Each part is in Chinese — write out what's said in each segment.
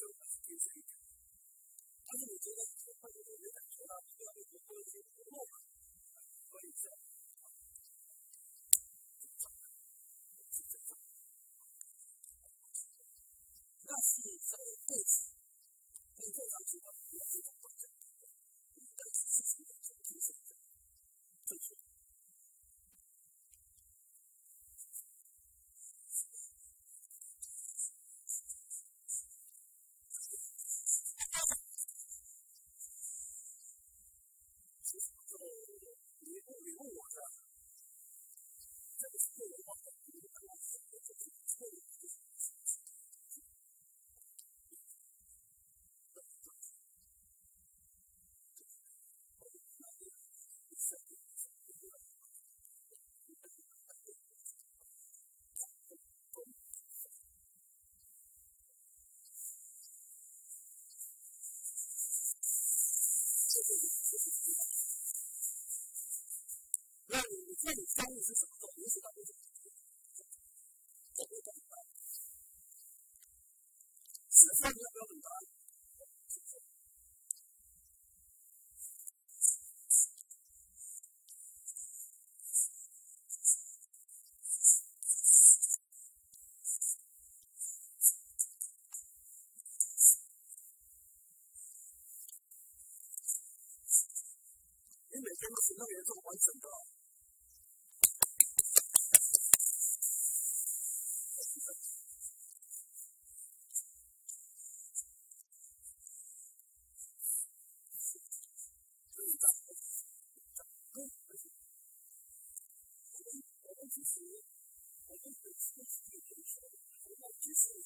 状がる。あ意味、に出た人が、こと、那你交易是什么？你是到底怎么做？怎么怎么办？是你每天都是那样做完整的。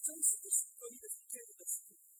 真实的是对应的是这样的事情，